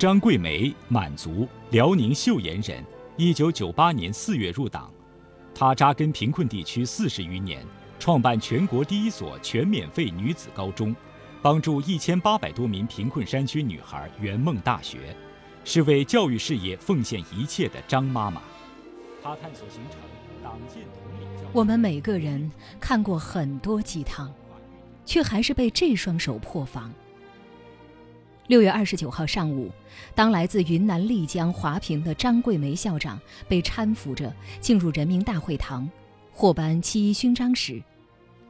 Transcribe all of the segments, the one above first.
张桂梅，满族，辽宁岫岩人，一九九八年四月入党。她扎根贫困地区四十余年，创办全国第一所全免费女子高中，帮助一千八百多名贫困山区女孩圆梦大学，是为教育事业奉献一切的张妈妈。她探索形成党建统领教。我们每个人看过很多鸡汤，却还是被这双手破防。六月二十九号上午，当来自云南丽江华坪的张桂梅校长被搀扶着进入人民大会堂，获颁七一勋章时，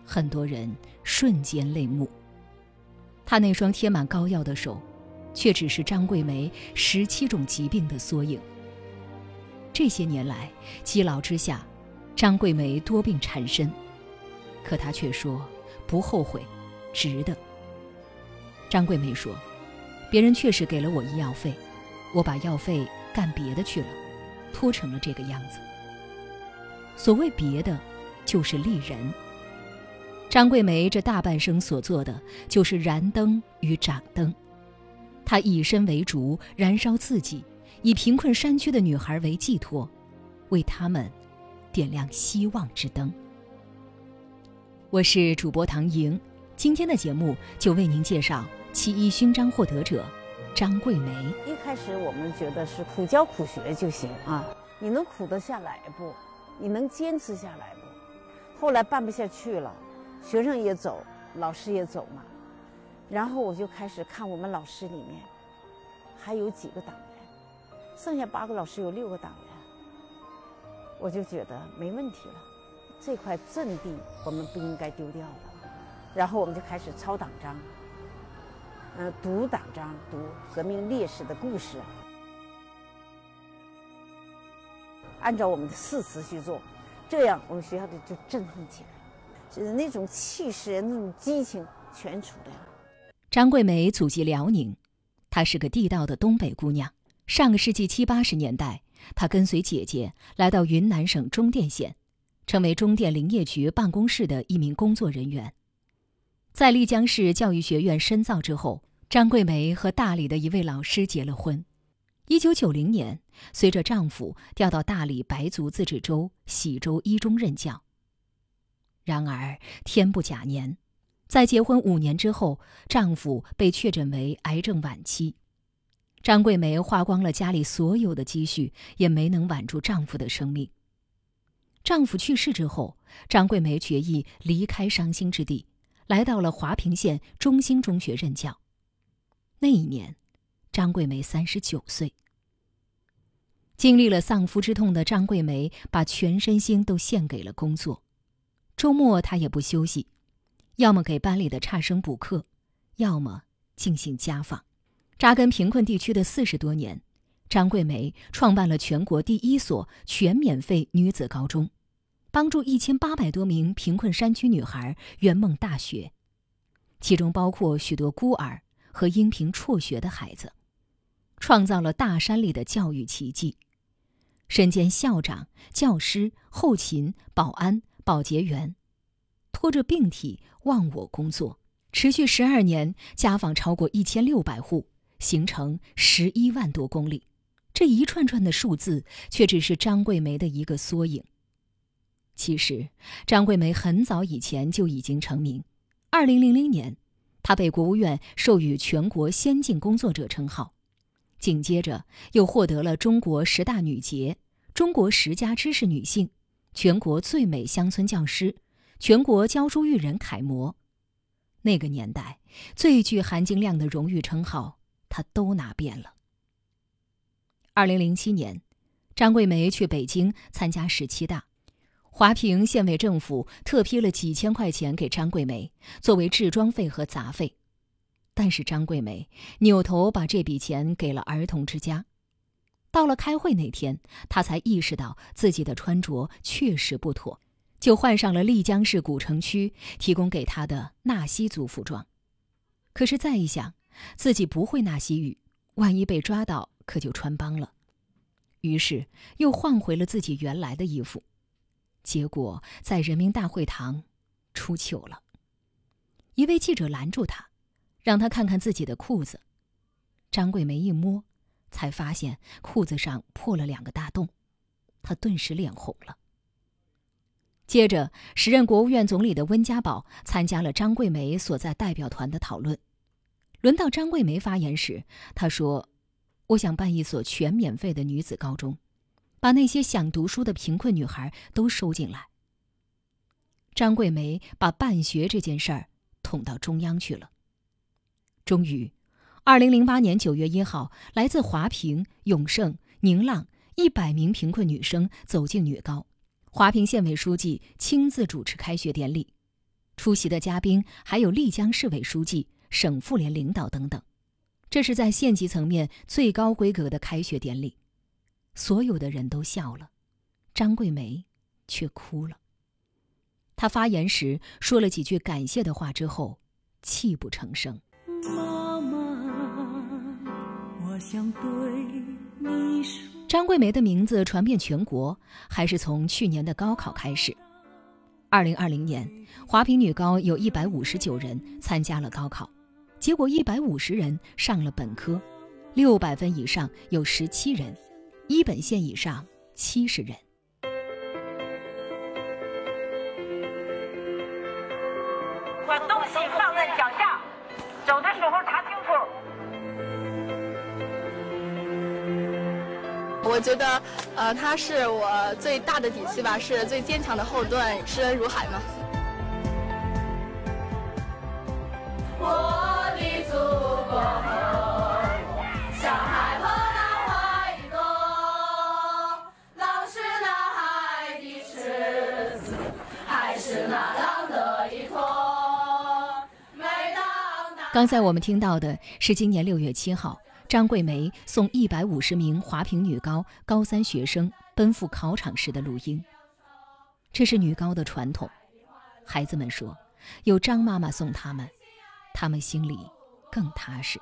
很多人瞬间泪目。她那双贴满膏药的手，却只是张桂梅十七种疾病的缩影。这些年来，积劳之下，张桂梅多病缠身，可她却说不后悔，值得。张桂梅说。别人确实给了我医药费，我把药费干别的去了，拖成了这个样子。所谓别的，就是利人。张桂梅这大半生所做的，就是燃灯与掌灯。她以身为烛，燃烧自己，以贫困山区的女孩为寄托，为他们点亮希望之灯。我是主播唐莹，今天的节目就为您介绍。七一勋章获得者张桂梅。一开始我们觉得是苦教苦学就行啊，你能苦得下来不？你能坚持下来不？后来办不下去了，学生也走，老师也走嘛。然后我就开始看我们老师里面还有几个党员，剩下八个老师有六个党员，我就觉得没问题了，这块阵地我们不应该丢掉了。然后我们就开始抄党章。呃，读党章，读革命烈士的故事，按照我们的誓词去做，这样我们学校的就振奋起来，就是那种气势、那种激情全出来了。张桂梅祖籍辽宁，她是个地道的东北姑娘。上个世纪七八十年代，她跟随姐姐来到云南省中甸县，成为中甸林业局办公室的一名工作人员。在丽江市教育学院深造之后，张桂梅和大理的一位老师结了婚。一九九零年，随着丈夫调到大理白族自治州喜洲一中任教。然而天不假年，在结婚五年之后，丈夫被确诊为癌症晚期。张桂梅花光了家里所有的积蓄，也没能挽住丈夫的生命。丈夫去世之后，张桂梅决意离开伤心之地。来到了华坪县中心中学任教。那一年，张桂梅三十九岁。经历了丧夫之痛的张桂梅，把全身心都献给了工作。周末她也不休息，要么给班里的差生补课，要么进行家访。扎根贫困地区的四十多年，张桂梅创办了全国第一所全免费女子高中。帮助一千八百多名贫困山区女孩圆梦大学，其中包括许多孤儿和因贫辍学的孩子，创造了大山里的教育奇迹。身兼校长、教师、后勤、保安、保洁员，拖着病体忘我工作，持续十二年，家访超过一千六百户，行程十一万多公里。这一串串的数字，却只是张桂梅的一个缩影。其实，张桂梅很早以前就已经成名。二零零零年，她被国务院授予全国先进工作者称号，紧接着又获得了中国十大女杰、中国十佳知识女性、全国最美乡村教师、全国教书育人楷模。那个年代最具含金量的荣誉称号，她都拿遍了。二零零七年，张桂梅去北京参加十七大。华坪县委政府特批了几千块钱给张桂梅作为置装费和杂费，但是张桂梅扭头把这笔钱给了儿童之家。到了开会那天，她才意识到自己的穿着确实不妥，就换上了丽江市古城区提供给她的纳西族服装。可是再一想，自己不会纳西语，万一被抓到可就穿帮了，于是又换回了自己原来的衣服。结果在人民大会堂出糗了。一位记者拦住他，让他看看自己的裤子。张桂梅一摸，才发现裤子上破了两个大洞，他顿时脸红了。接着，时任国务院总理的温家宝参加了张桂梅所在代表团的讨论。轮到张桂梅发言时，她说：“我想办一所全免费的女子高中，把那些想读书的贫困女孩都收进来。”张桂梅把办学这件事儿捅到中央去了。终于，二零零八年九月一号，来自华坪、永胜、宁浪一百名贫困女生走进女高。华坪县委书记亲自主持开学典礼，出席的嘉宾还有丽江市委书记、省妇联领导等等。这是在县级层面最高规格的开学典礼，所有的人都笑了，张桂梅却哭了。她发言时说了几句感谢的话之后，泣不成声。妈妈，我想对你说。张桂梅的名字传遍全国，还是从去年的高考开始。二零二零年，华坪女高有一百五十九人参加了高考，结果一百五十人上了本科，六百分以上有十七人，一本线以上七十人。把东西放在脚下，走的时候查清楚。我觉得，呃，他是我最大的底气吧，是最坚强的后盾，知恩如海嘛。刚才我们听到的是今年六月七号。张桂梅送一百五十名华坪女高高三学生奔赴考场时的录音。这是女高的传统，孩子们说，有张妈妈送他们，他们心里更踏实。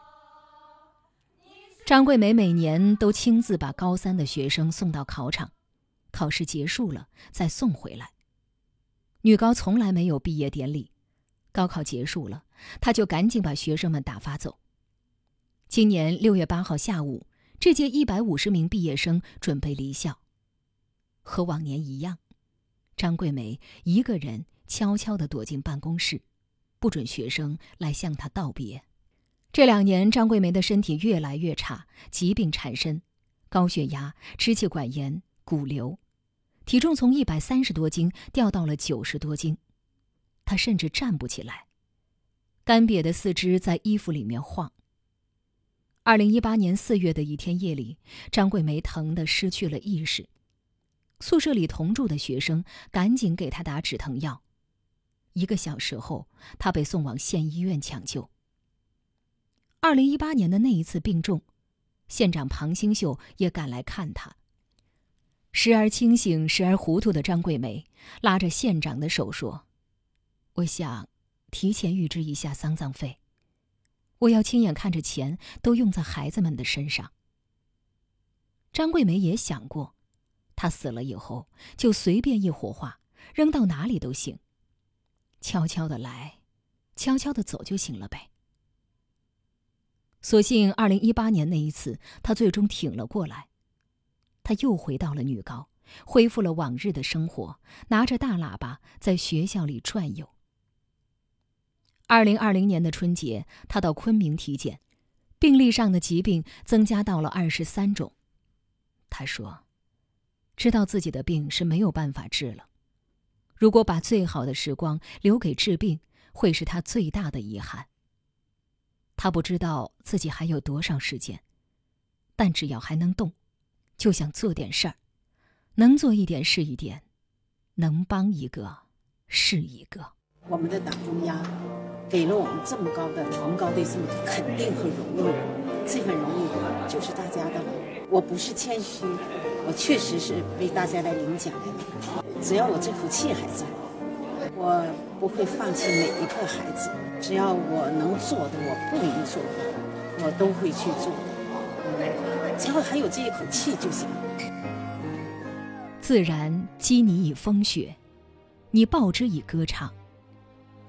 张桂梅每年都亲自把高三的学生送到考场，考试结束了再送回来。女高从来没有毕业典礼，高考结束了，他就赶紧把学生们打发走。今年六月八号下午，这届一百五十名毕业生准备离校。和往年一样，张桂梅一个人悄悄地躲进办公室，不准学生来向她道别。这两年，张桂梅的身体越来越差，疾病缠身，高血压、支气管炎、骨瘤，体重从一百三十多斤掉到了九十多斤，她甚至站不起来，干瘪的四肢在衣服里面晃。二零一八年四月的一天夜里，张桂梅疼得失去了意识。宿舍里同住的学生赶紧给她打止疼药。一个小时后，她被送往县医院抢救。二零一八年的那一次病重，县长庞兴秀也赶来看她。时而清醒，时而糊涂的张桂梅拉着县长的手说：“我想提前预支一下丧葬费。”我要亲眼看着钱都用在孩子们的身上。张桂梅也想过，她死了以后就随便一火化，扔到哪里都行。悄悄的来，悄悄的走就行了呗。所幸二零一八年那一次，她最终挺了过来。她又回到了女高，恢复了往日的生活，拿着大喇叭在学校里转悠。二零二零年的春节，他到昆明体检，病历上的疾病增加到了二十三种。他说：“知道自己的病是没有办法治了，如果把最好的时光留给治病，会是他最大的遗憾。他不知道自己还有多少时间，但只要还能动，就想做点事儿，能做一点是一点，能帮一个是一个。”我们的党中央。给了我们这么高的崇高的这么肯定和荣誉，这份荣誉就是大家的。我不是谦虚，我确实是为大家来领奖的。只要我这口气还在，我不会放弃每一个孩子。只要我能做的，我不能做的，我都会去做。只要还有这一口气就行。自然激你以风雪，你报之以歌唱。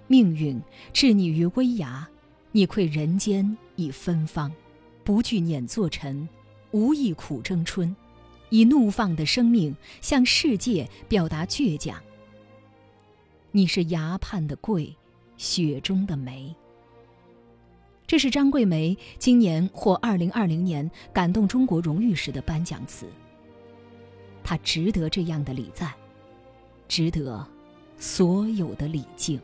命运置你于危崖，你窥人间以芬芳，不惧碾作尘，无意苦争春，以怒放的生命向世界表达倔强。你是崖畔的桂，雪中的梅。这是张桂梅今年获二零二零年感动中国荣誉时的颁奖词。她值得这样的礼赞，值得所有的礼敬。